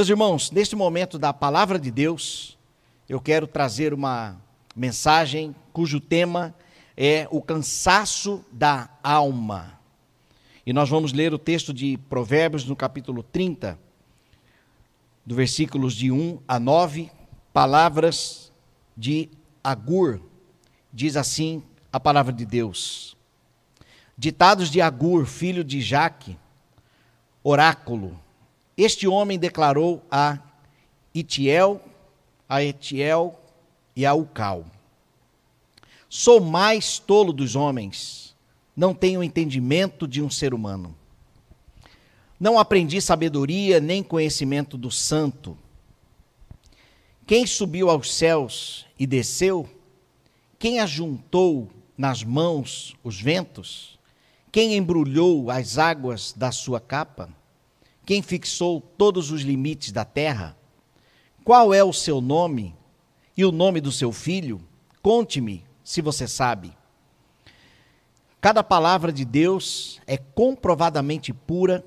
Meus irmãos, neste momento da palavra de Deus, eu quero trazer uma mensagem cujo tema é o cansaço da alma. E nós vamos ler o texto de Provérbios no capítulo 30, do versículos de 1 a 9, palavras de Agur. Diz assim a palavra de Deus. Ditados de Agur, filho de Jaque, oráculo. Este homem declarou a Itiel, a Etiel e a Ucal. Sou mais tolo dos homens, não tenho entendimento de um ser humano. Não aprendi sabedoria nem conhecimento do santo. Quem subiu aos céus e desceu? Quem ajuntou nas mãos os ventos? Quem embrulhou as águas da sua capa? Quem fixou todos os limites da terra? Qual é o seu nome e o nome do seu filho? Conte-me, se você sabe. Cada palavra de Deus é comprovadamente pura,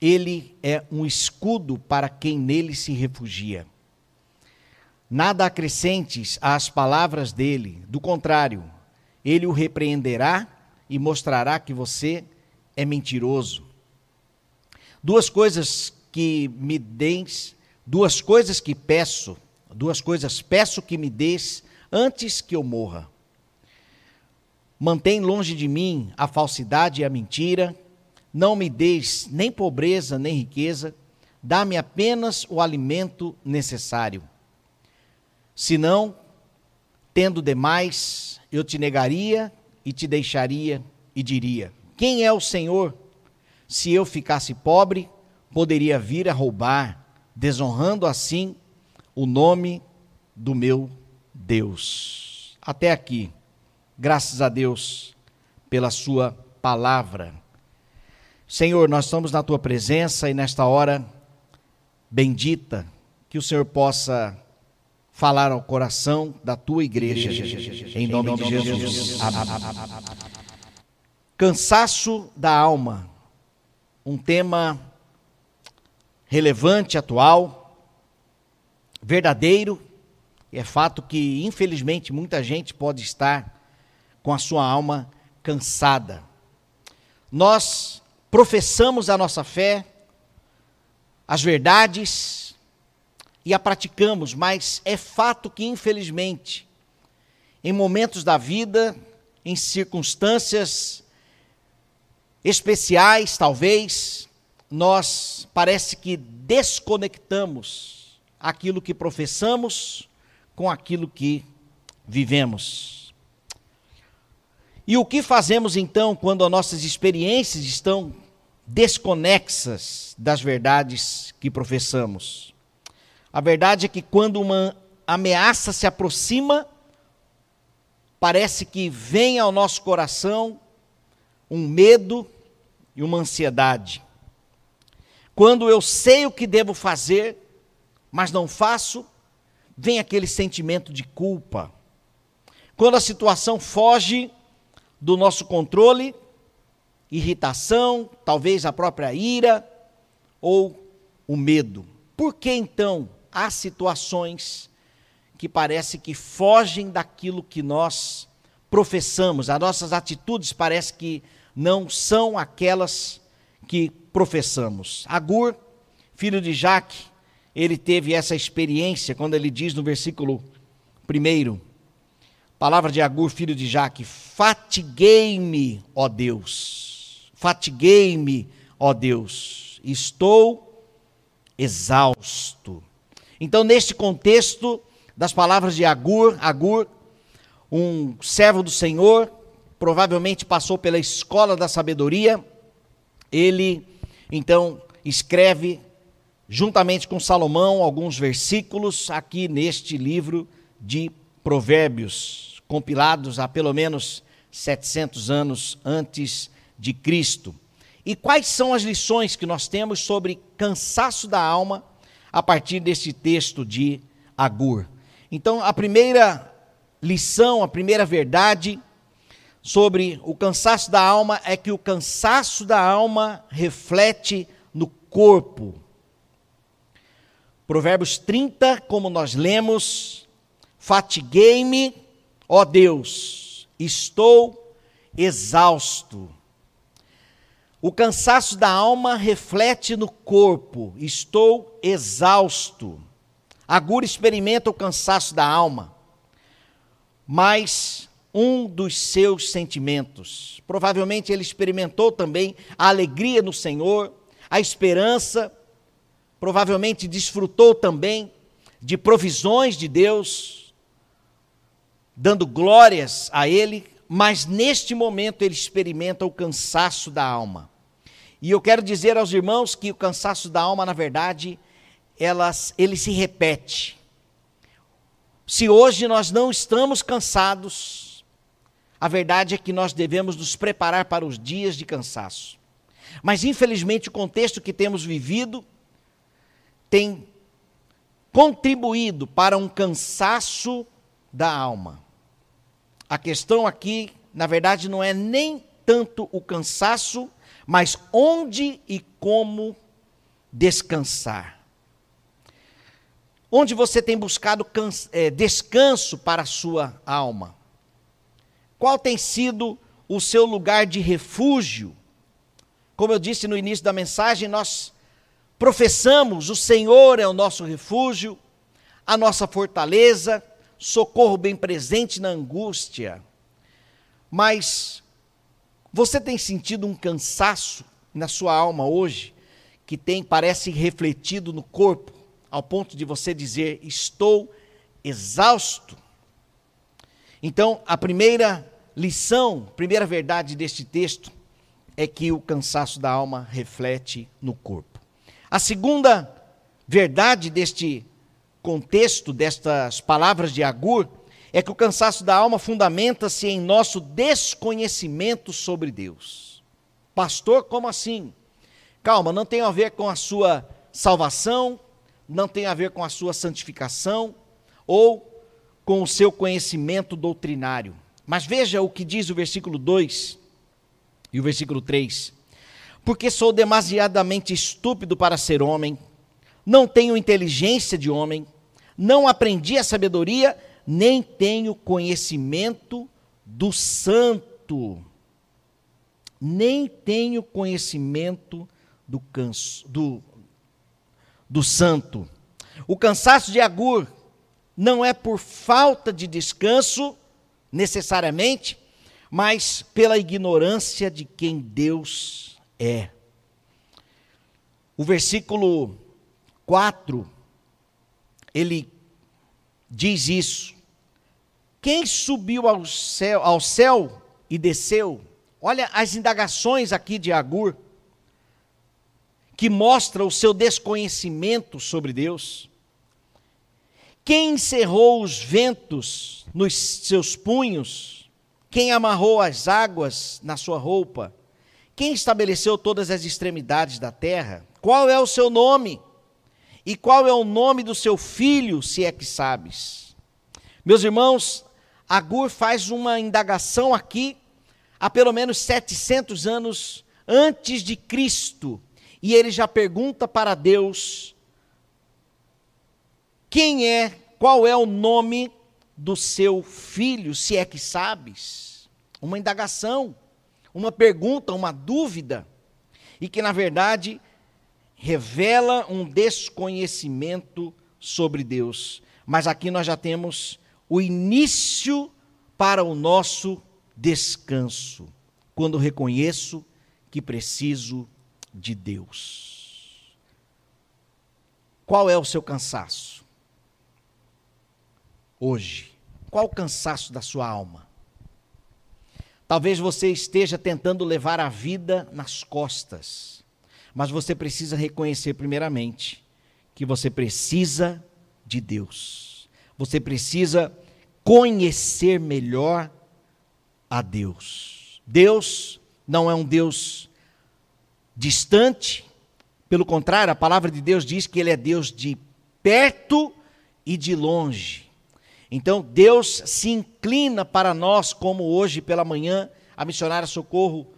ele é um escudo para quem nele se refugia. Nada acrescentes às palavras dele, do contrário, ele o repreenderá e mostrará que você é mentiroso. Duas coisas que me deis, duas coisas que peço, duas coisas peço que me des antes que eu morra. Mantém longe de mim a falsidade e a mentira, não me deis nem pobreza nem riqueza, dá-me apenas o alimento necessário. Senão, tendo demais, eu te negaria e te deixaria e diria: Quem é o Senhor? Se eu ficasse pobre, poderia vir a roubar, desonrando assim o nome do meu Deus. Até aqui, graças a Deus pela Sua palavra. Senhor, nós estamos na Tua presença e nesta hora bendita, que o Senhor possa falar ao coração da Tua igreja, em nome de Jesus. Amém. Cansaço da alma, um tema relevante, atual, verdadeiro, e é fato que, infelizmente, muita gente pode estar com a sua alma cansada. Nós professamos a nossa fé, as verdades e a praticamos, mas é fato que, infelizmente, em momentos da vida, em circunstâncias especiais, talvez, nós parece que desconectamos aquilo que professamos com aquilo que vivemos. E o que fazemos então quando as nossas experiências estão desconexas das verdades que professamos? A verdade é que quando uma ameaça se aproxima, parece que vem ao nosso coração um medo, e uma ansiedade. Quando eu sei o que devo fazer, mas não faço, vem aquele sentimento de culpa. Quando a situação foge do nosso controle, irritação, talvez a própria ira ou o medo. Por que então há situações que parece que fogem daquilo que nós professamos, as nossas atitudes parece que não são aquelas que professamos. Agur, filho de Jaque, ele teve essa experiência quando ele diz no versículo 1, palavra de Agur, filho de Jaque: Fatiguei-me, ó Deus, fatiguei-me, ó Deus, estou exausto. Então, neste contexto das palavras de Agur, Agur, um servo do Senhor, provavelmente passou pela escola da sabedoria. Ele, então, escreve, juntamente com Salomão, alguns versículos aqui neste livro de Provérbios, compilados há pelo menos 700 anos antes de Cristo. E quais são as lições que nós temos sobre cansaço da alma a partir desse texto de Agur? Então, a primeira lição, a primeira verdade sobre o cansaço da alma é que o cansaço da alma reflete no corpo. Provérbios 30, como nós lemos, fatiguei-me, ó Deus, estou exausto. O cansaço da alma reflete no corpo, estou exausto. Agur experimenta o cansaço da alma, mas um dos seus sentimentos. Provavelmente ele experimentou também a alegria no Senhor, a esperança, provavelmente desfrutou também de provisões de Deus, dando glórias a Ele, mas neste momento ele experimenta o cansaço da alma. E eu quero dizer aos irmãos que o cansaço da alma, na verdade, elas, ele se repete. Se hoje nós não estamos cansados, a verdade é que nós devemos nos preparar para os dias de cansaço. Mas infelizmente o contexto que temos vivido tem contribuído para um cansaço da alma. A questão aqui, na verdade, não é nem tanto o cansaço, mas onde e como descansar. Onde você tem buscado é, descanso para a sua alma? Qual tem sido o seu lugar de refúgio? Como eu disse no início da mensagem, nós professamos: o Senhor é o nosso refúgio, a nossa fortaleza, socorro bem presente na angústia. Mas você tem sentido um cansaço na sua alma hoje, que tem parece refletido no corpo, ao ponto de você dizer: "Estou exausto"? Então, a primeira lição, primeira verdade deste texto é que o cansaço da alma reflete no corpo. A segunda verdade deste contexto destas palavras de Agur é que o cansaço da alma fundamenta-se em nosso desconhecimento sobre Deus. Pastor, como assim? Calma, não tem a ver com a sua salvação, não tem a ver com a sua santificação ou com o seu conhecimento doutrinário. Mas veja o que diz o versículo 2 e o versículo 3. Porque sou demasiadamente estúpido para ser homem, não tenho inteligência de homem, não aprendi a sabedoria, nem tenho conhecimento do santo. Nem tenho conhecimento do, canso, do, do santo. O cansaço de Agur não é por falta de descanso, necessariamente, mas pela ignorância de quem Deus é. O versículo 4 ele diz isso. Quem subiu ao céu, ao céu e desceu? Olha as indagações aqui de Agur, que mostra o seu desconhecimento sobre Deus. Quem encerrou os ventos nos seus punhos? Quem amarrou as águas na sua roupa? Quem estabeleceu todas as extremidades da terra? Qual é o seu nome? E qual é o nome do seu filho, se é que sabes? Meus irmãos, Agur faz uma indagação aqui há pelo menos 700 anos antes de Cristo, e ele já pergunta para Deus quem é, qual é o nome do seu filho, se é que sabes? Uma indagação, uma pergunta, uma dúvida, e que na verdade revela um desconhecimento sobre Deus. Mas aqui nós já temos o início para o nosso descanso, quando reconheço que preciso de Deus. Qual é o seu cansaço? Hoje. Qual o cansaço da sua alma? Talvez você esteja tentando levar a vida nas costas mas você precisa reconhecer, primeiramente, que você precisa de Deus. Você precisa conhecer melhor a Deus. Deus não é um Deus distante, pelo contrário, a palavra de Deus diz que Ele é Deus de perto e de longe. Então, Deus se inclina para nós, como hoje pela manhã a missionária Socorro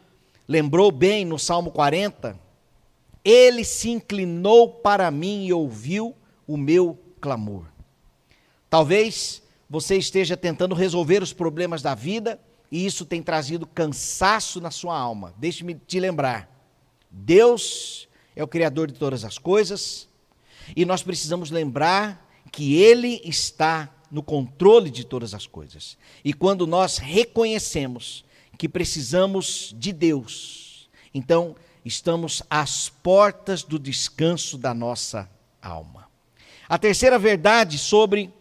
lembrou bem no Salmo 40, ele se inclinou para mim e ouviu o meu clamor. Talvez você esteja tentando resolver os problemas da vida e isso tem trazido cansaço na sua alma. Deixe-me te lembrar: Deus é o Criador de todas as coisas e nós precisamos lembrar que Ele está no controle de todas as coisas. E quando nós reconhecemos que precisamos de Deus, então estamos às portas do descanso da nossa alma. A terceira verdade sobre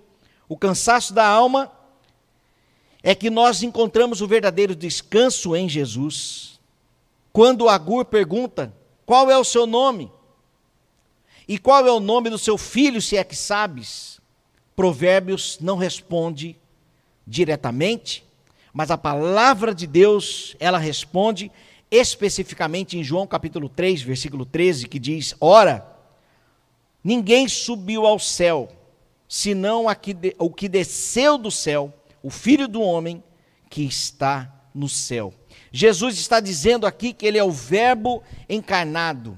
o cansaço da alma é que nós encontramos o verdadeiro descanso em Jesus. Quando Agur pergunta: Qual é o seu nome? E qual é o nome do seu filho, se é que sabes? Provérbios não responde diretamente, mas a palavra de Deus, ela responde especificamente em João capítulo 3, versículo 13, que diz: Ora, ninguém subiu ao céu, senão o que desceu do céu, o Filho do Homem que está no céu. Jesus está dizendo aqui que ele é o Verbo encarnado,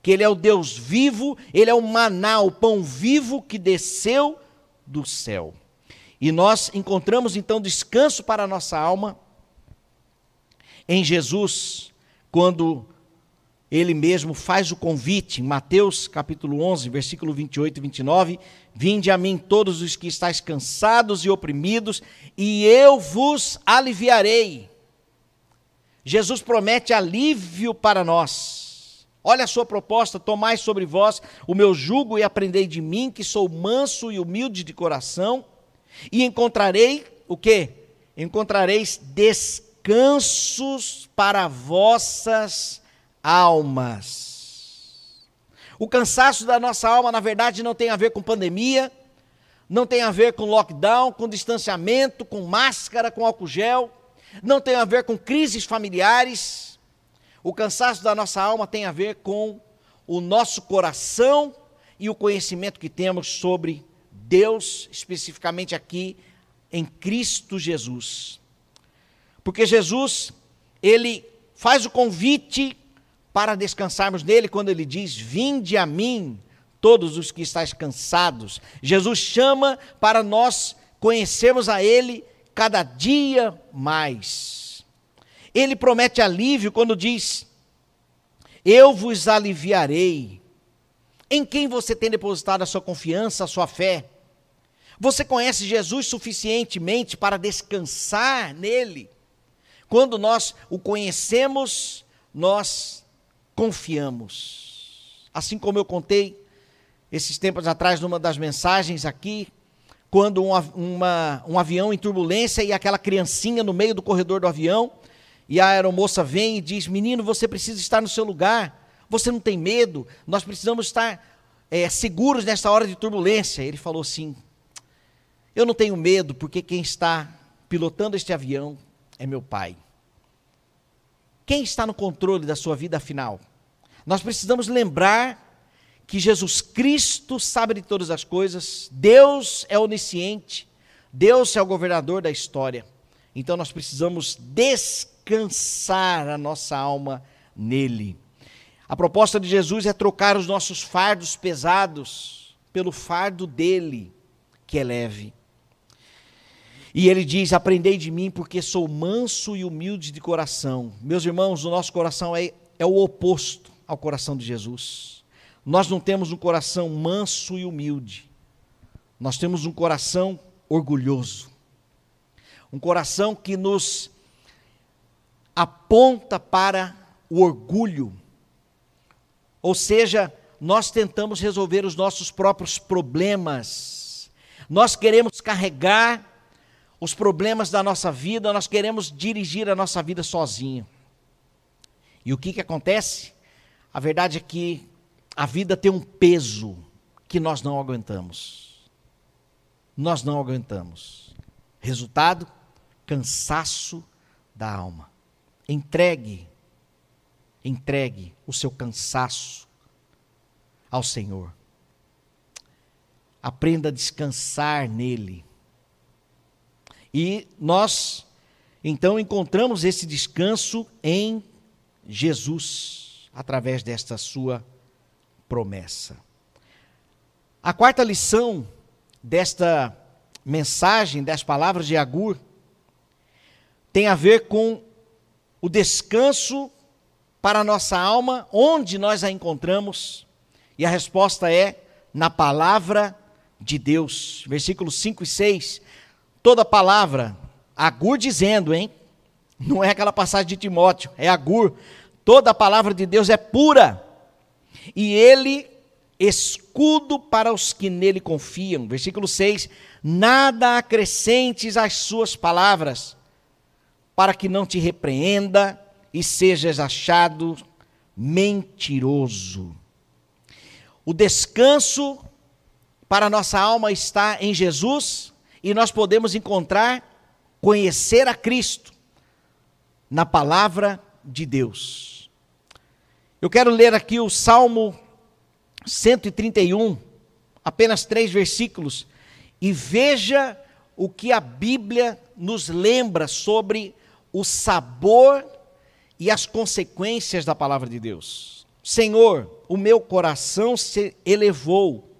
que ele é o Deus vivo, ele é o maná, o pão vivo que desceu do céu. E nós encontramos então descanso para a nossa alma em Jesus, quando ele mesmo faz o convite, em Mateus capítulo 11, versículo 28 e 29, Vinde a mim todos os que estáis cansados e oprimidos, e eu vos aliviarei. Jesus promete alívio para nós. Olha a sua proposta: tomai sobre vós o meu jugo e aprendei de mim, que sou manso e humilde de coração, e encontrarei o quê? Encontrareis descansos para vossas almas. O cansaço da nossa alma, na verdade, não tem a ver com pandemia, não tem a ver com lockdown, com distanciamento, com máscara, com álcool gel, não tem a ver com crises familiares. O cansaço da nossa alma tem a ver com o nosso coração e o conhecimento que temos sobre Deus, especificamente aqui em Cristo Jesus. Porque Jesus, ele faz o convite para descansarmos nele quando ele diz: Vinde a mim, todos os que estáis cansados. Jesus chama para nós conhecermos a ele cada dia mais. Ele promete alívio quando diz: Eu vos aliviarei. Em quem você tem depositado a sua confiança, a sua fé? Você conhece Jesus suficientemente para descansar nele? Quando nós o conhecemos, nós confiamos. Assim como eu contei esses tempos atrás numa das mensagens aqui, quando um, uma, um avião em turbulência e aquela criancinha no meio do corredor do avião, e a aeromoça vem e diz: Menino, você precisa estar no seu lugar, você não tem medo, nós precisamos estar é, seguros nessa hora de turbulência. Ele falou assim: Eu não tenho medo, porque quem está pilotando este avião é meu pai. Quem está no controle da sua vida afinal? Nós precisamos lembrar que Jesus Cristo sabe de todas as coisas, Deus é onisciente, Deus é o governador da história. Então nós precisamos descansar a nossa alma nele. A proposta de Jesus é trocar os nossos fardos pesados pelo fardo dele, que é leve. E ele diz: Aprendei de mim, porque sou manso e humilde de coração. Meus irmãos, o nosso coração é, é o oposto ao coração de Jesus. Nós não temos um coração manso e humilde. Nós temos um coração orgulhoso. Um coração que nos aponta para o orgulho. Ou seja, nós tentamos resolver os nossos próprios problemas. Nós queremos carregar os problemas da nossa vida, nós queremos dirigir a nossa vida sozinho. E o que, que acontece? A verdade é que a vida tem um peso que nós não aguentamos. Nós não aguentamos. Resultado: cansaço da alma. Entregue, entregue o seu cansaço ao Senhor. Aprenda a descansar nele. E nós, então, encontramos esse descanso em Jesus, através desta sua promessa. A quarta lição desta mensagem, das palavras de Agur, tem a ver com o descanso para a nossa alma, onde nós a encontramos? E a resposta é na palavra de Deus. Versículos 5 e 6. Toda palavra, Agur dizendo, hein? Não é aquela passagem de Timóteo, é Agur. Toda palavra de Deus é pura. E ele escudo para os que nele confiam. Versículo 6: Nada acrescentes às suas palavras, para que não te repreenda e sejas achado mentiroso. O descanso para nossa alma está em Jesus e nós podemos encontrar, conhecer a Cristo na palavra de Deus. Eu quero ler aqui o Salmo 131, apenas três versículos, e veja o que a Bíblia nos lembra sobre o sabor e as consequências da palavra de Deus. Senhor, o meu coração se elevou,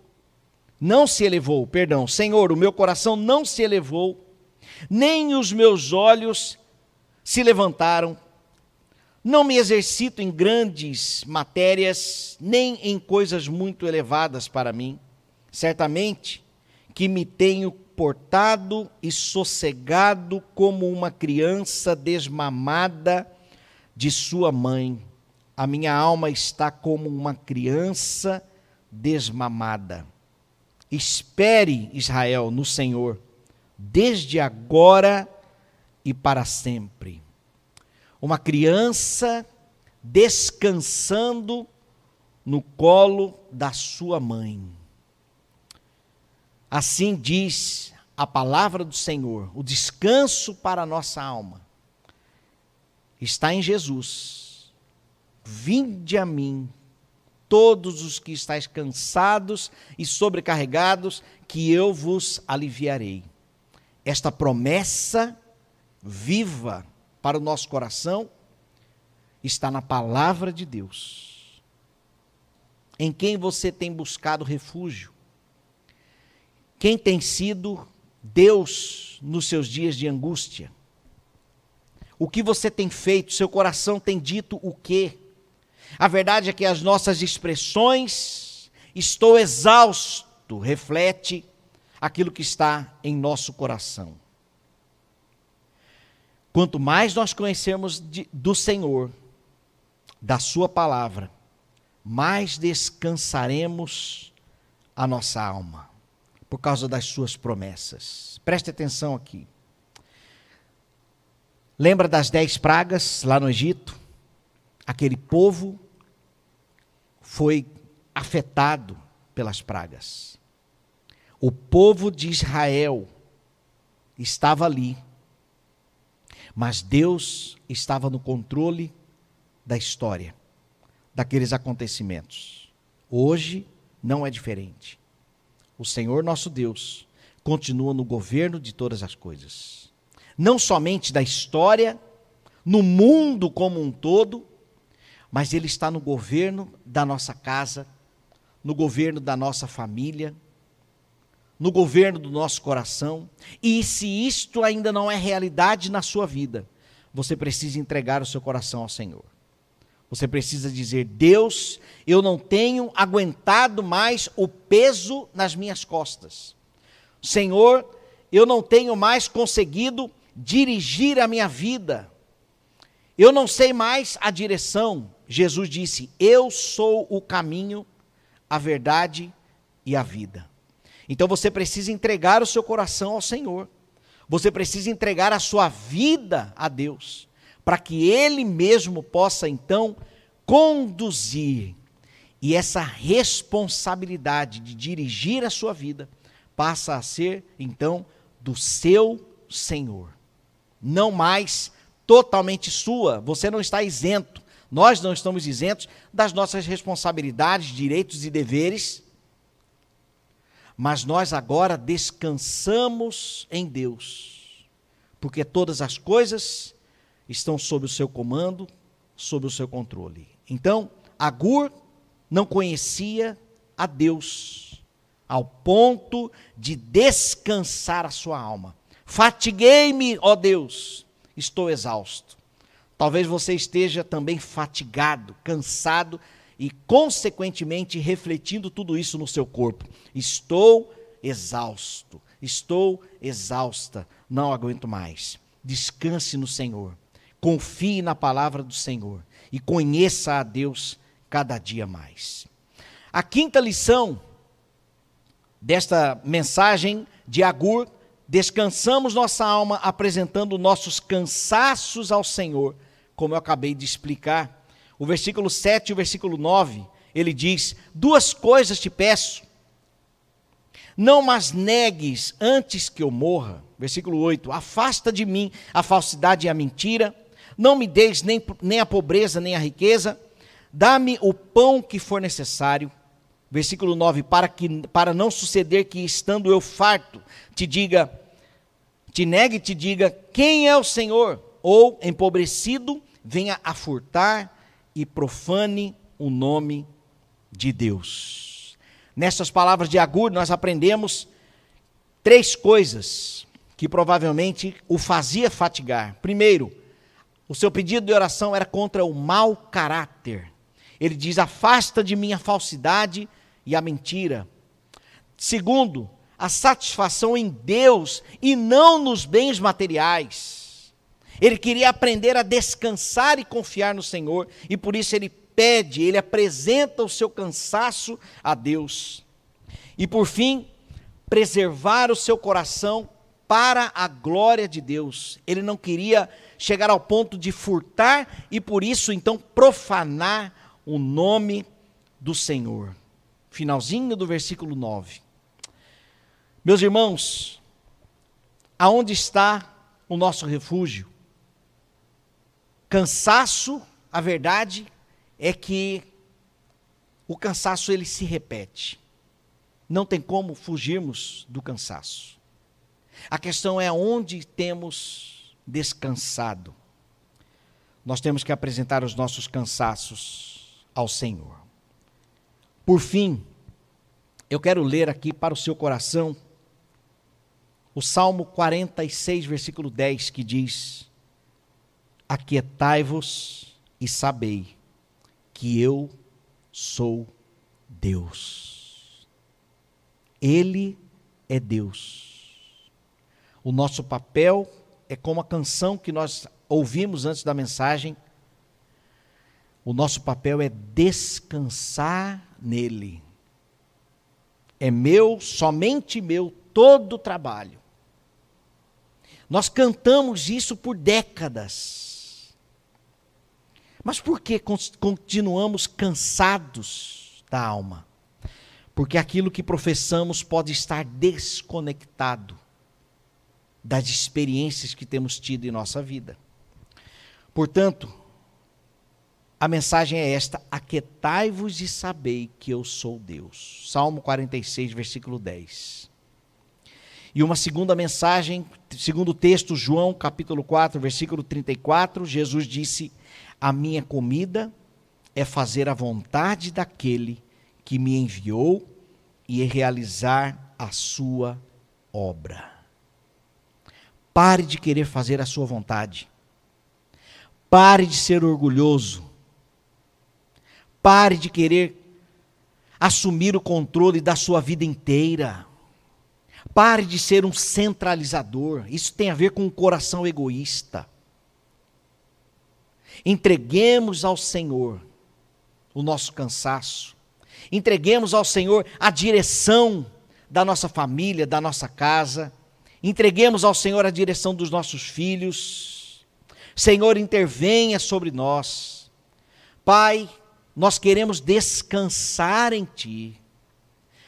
não se elevou, perdão, Senhor, o meu coração não se elevou, nem os meus olhos se levantaram. Não me exercito em grandes matérias, nem em coisas muito elevadas para mim. Certamente que me tenho portado e sossegado como uma criança desmamada de sua mãe. A minha alma está como uma criança desmamada. Espere, Israel, no Senhor, desde agora e para sempre. Uma criança descansando no colo da sua mãe. Assim diz a palavra do Senhor, o descanso para a nossa alma está em Jesus. Vinde a mim, todos os que estáis cansados e sobrecarregados, que eu vos aliviarei. Esta promessa viva para o nosso coração está na palavra de Deus. Em quem você tem buscado refúgio? Quem tem sido Deus nos seus dias de angústia? O que você tem feito? Seu coração tem dito o quê? A verdade é que as nossas expressões, estou exausto, reflete aquilo que está em nosso coração. Quanto mais nós conhecermos de, do Senhor, da Sua palavra, mais descansaremos a nossa alma, por causa das Suas promessas. Preste atenção aqui. Lembra das dez pragas lá no Egito? Aquele povo foi afetado pelas pragas. O povo de Israel estava ali, mas Deus estava no controle da história, daqueles acontecimentos. Hoje não é diferente. O Senhor nosso Deus continua no governo de todas as coisas não somente da história, no mundo como um todo, mas Ele está no governo da nossa casa, no governo da nossa família, no governo do nosso coração. E se isto ainda não é realidade na sua vida, você precisa entregar o seu coração ao Senhor. Você precisa dizer: Deus, eu não tenho aguentado mais o peso nas minhas costas. Senhor, eu não tenho mais conseguido dirigir a minha vida. Eu não sei mais a direção. Jesus disse: Eu sou o caminho, a verdade e a vida. Então você precisa entregar o seu coração ao Senhor. Você precisa entregar a sua vida a Deus, para que Ele mesmo possa então conduzir. E essa responsabilidade de dirigir a sua vida passa a ser então do seu Senhor não mais totalmente sua. Você não está isento. Nós não estamos isentos das nossas responsabilidades, direitos e deveres. Mas nós agora descansamos em Deus, porque todas as coisas estão sob o seu comando, sob o seu controle. Então, Agur não conhecia a Deus, ao ponto de descansar a sua alma. Fatiguei-me, ó Deus, estou exausto. Talvez você esteja também fatigado, cansado e, consequentemente, refletindo tudo isso no seu corpo. Estou exausto, estou exausta, não aguento mais. Descanse no Senhor, confie na palavra do Senhor e conheça a Deus cada dia mais. A quinta lição desta mensagem de Agur, descansamos nossa alma apresentando nossos cansaços ao Senhor, como eu acabei de explicar. O versículo 7 e o versículo 9, ele diz: Duas coisas te peço, não mas negues antes que eu morra. Versículo 8: Afasta de mim a falsidade e a mentira, não me deis nem, nem a pobreza nem a riqueza, dá-me o pão que for necessário Versículo 9: para, que, para não suceder que, estando eu farto, te diga, te negue e te diga, quem é o Senhor? Ou, empobrecido, venha a furtar e profane o nome de Deus. Nessas palavras de Agur, nós aprendemos três coisas que provavelmente o fazia fatigar. Primeiro, o seu pedido de oração era contra o mau caráter. Ele diz: Afasta de mim a falsidade e a mentira. Segundo, a satisfação em Deus e não nos bens materiais. Ele queria aprender a descansar e confiar no Senhor, e por isso ele pede, ele apresenta o seu cansaço a Deus. E por fim, preservar o seu coração para a glória de Deus. Ele não queria chegar ao ponto de furtar e por isso então profanar o nome do Senhor finalzinho do versículo 9. Meus irmãos, aonde está o nosso refúgio? Cansaço, a verdade é que o cansaço ele se repete. Não tem como fugirmos do cansaço. A questão é onde temos descansado. Nós temos que apresentar os nossos cansaços ao Senhor. Por fim, eu quero ler aqui para o seu coração o Salmo 46, versículo 10, que diz: Aquietai-vos e sabei que eu sou Deus. Ele é Deus. O nosso papel é como a canção que nós ouvimos antes da mensagem. O nosso papel é descansar nele. É meu, somente meu, todo o trabalho. Nós cantamos isso por décadas. Mas por que continuamos cansados da alma? Porque aquilo que professamos pode estar desconectado das experiências que temos tido em nossa vida. Portanto, a mensagem é esta: Aquetai-vos e sabei que eu sou Deus. Salmo 46, versículo 10. E uma segunda mensagem, segundo o texto, João capítulo 4, versículo 34, Jesus disse: A minha comida é fazer a vontade daquele que me enviou e realizar a sua obra. Pare de querer fazer a sua vontade. Pare de ser orgulhoso. Pare de querer assumir o controle da sua vida inteira. Pare de ser um centralizador. Isso tem a ver com um coração egoísta. Entreguemos ao Senhor o nosso cansaço. Entreguemos ao Senhor a direção da nossa família, da nossa casa. Entreguemos ao Senhor a direção dos nossos filhos. Senhor, intervenha sobre nós. Pai, nós queremos descansar em Ti.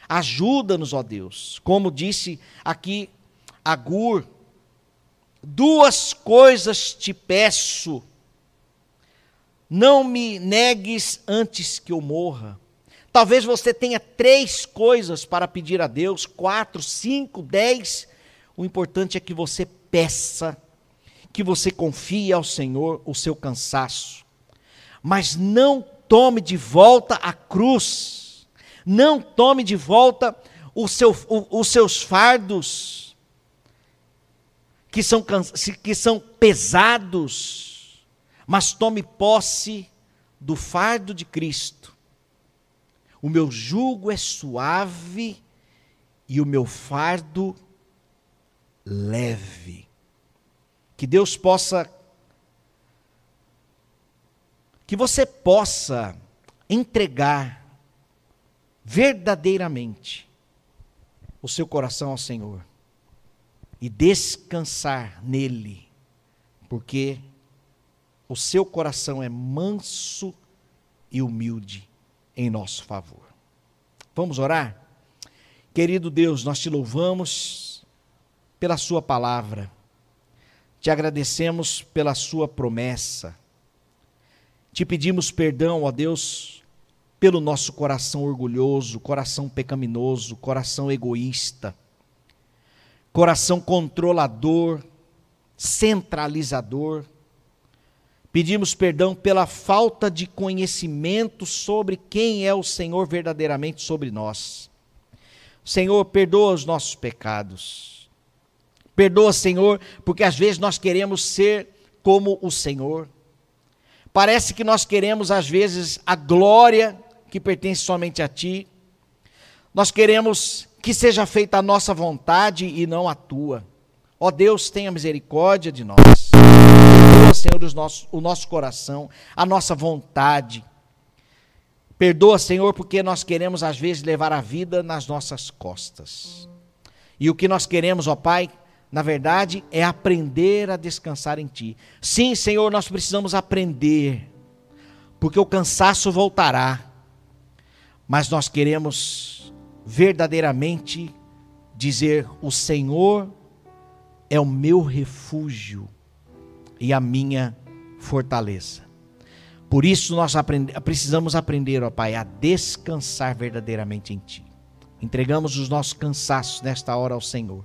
Ajuda-nos, ó Deus. Como disse aqui Agur, duas coisas te peço. Não me negues antes que eu morra. Talvez você tenha três coisas para pedir a Deus, quatro, cinco, dez. O importante é que você peça, que você confie ao Senhor o seu cansaço. Mas não tome de volta a cruz, não tome de volta seu, o, os seus fardos, que são, que são pesados, mas tome posse do fardo de Cristo. O meu jugo é suave e o meu fardo leve. Que Deus possa, que você possa entregar verdadeiramente o seu coração ao Senhor e descansar nele, porque o seu coração é manso e humilde em nosso favor. Vamos orar? Querido Deus, nós te louvamos pela Sua palavra, te agradecemos pela Sua promessa, te pedimos perdão, ó Deus, pelo nosso coração orgulhoso, coração pecaminoso, coração egoísta, coração controlador, centralizador. Pedimos perdão pela falta de conhecimento sobre quem é o Senhor verdadeiramente sobre nós. Senhor, perdoa os nossos pecados. Perdoa, Senhor, porque às vezes nós queremos ser como o Senhor. Parece que nós queremos, às vezes, a glória que pertence somente a Ti. Nós queremos que seja feita a nossa vontade e não a Tua. Ó Deus, tenha misericórdia de nós. Perdoa, Senhor, os nossos, o nosso coração, a nossa vontade. Perdoa, Senhor, porque nós queremos, às vezes, levar a vida nas nossas costas. E o que nós queremos, ó Pai, na verdade, é aprender a descansar em Ti. Sim, Senhor, nós precisamos aprender, porque o cansaço voltará mas nós queremos verdadeiramente dizer: o Senhor é o meu refúgio e a minha fortaleza. Por isso nós precisamos aprender, ó Pai, a descansar verdadeiramente em Ti. Entregamos os nossos cansaços nesta hora ao Senhor.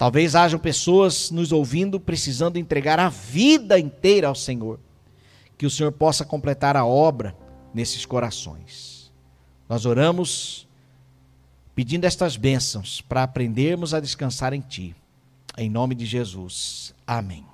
Talvez hajam pessoas nos ouvindo precisando entregar a vida inteira ao Senhor. Que o Senhor possa completar a obra nesses corações. Nós oramos pedindo estas bênçãos para aprendermos a descansar em Ti. Em nome de Jesus. Amém.